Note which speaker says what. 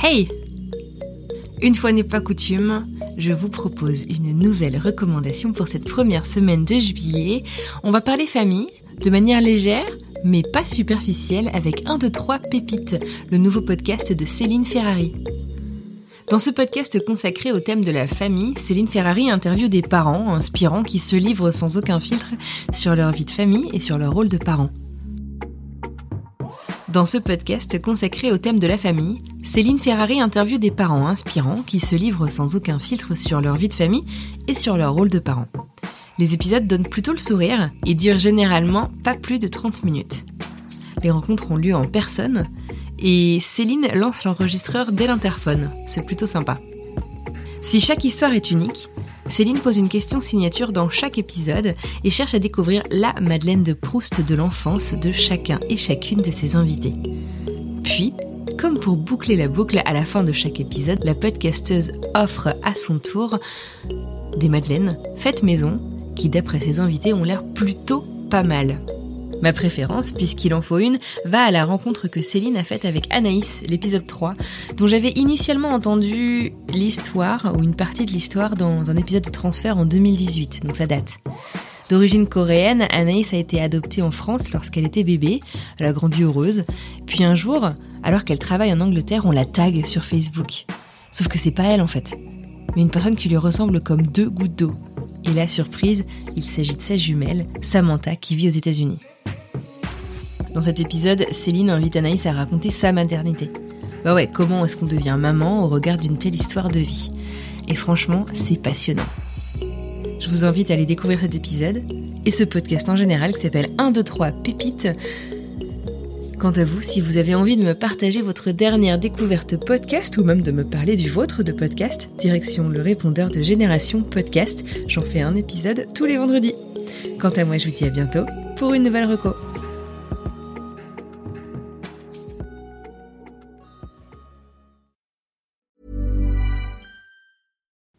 Speaker 1: Hey Une fois n'est pas coutume, je vous propose une nouvelle recommandation pour cette première semaine de juillet. On va parler famille de manière légère, mais pas superficielle, avec 1, 2, 3 pépites, le nouveau podcast de Céline Ferrari. Dans ce podcast consacré au thème de la famille, Céline Ferrari interviewe des parents inspirants qui se livrent sans aucun filtre sur leur vie de famille et sur leur rôle de parents. Dans ce podcast consacré au thème de la famille, Céline Ferrari interviewe des parents inspirants qui se livrent sans aucun filtre sur leur vie de famille et sur leur rôle de parents. Les épisodes donnent plutôt le sourire et durent généralement pas plus de 30 minutes. Les rencontres ont lieu en personne et Céline lance l'enregistreur dès l'interphone. C'est plutôt sympa. Si chaque histoire est unique, Céline pose une question signature dans chaque épisode et cherche à découvrir la Madeleine de Proust de l'enfance de chacun et chacune de ses invités. Puis, comme pour boucler la boucle à la fin de chaque épisode, la podcasteuse offre à son tour des madeleines faites maison qui, d'après ses invités, ont l'air plutôt pas mal. Ma préférence, puisqu'il en faut une, va à la rencontre que Céline a faite avec Anaïs, l'épisode 3, dont j'avais initialement entendu l'histoire, ou une partie de l'histoire, dans un épisode de transfert en 2018, donc ça date. D'origine coréenne, Anaïs a été adoptée en France lorsqu'elle était bébé, elle a grandi heureuse, puis un jour, alors qu'elle travaille en Angleterre, on la tag sur Facebook. Sauf que c'est pas elle en fait, mais une personne qui lui ressemble comme deux gouttes d'eau. Et la surprise, il s'agit de sa jumelle, Samantha, qui vit aux États-Unis. Dans cet épisode, Céline invite Anaïs à raconter sa maternité. Bah ouais, comment est-ce qu'on devient maman au regard d'une telle histoire de vie? Et franchement, c'est passionnant. Je vous invite à aller découvrir cet épisode et ce podcast en général qui s'appelle 1, 2, 3 Pépites Quant à vous, si vous avez envie de me partager votre dernière découverte podcast ou même de me parler du vôtre de podcast, direction le répondeur de Génération Podcast, j'en fais un épisode tous les vendredis. Quant à moi, je vous dis à bientôt pour une nouvelle reco.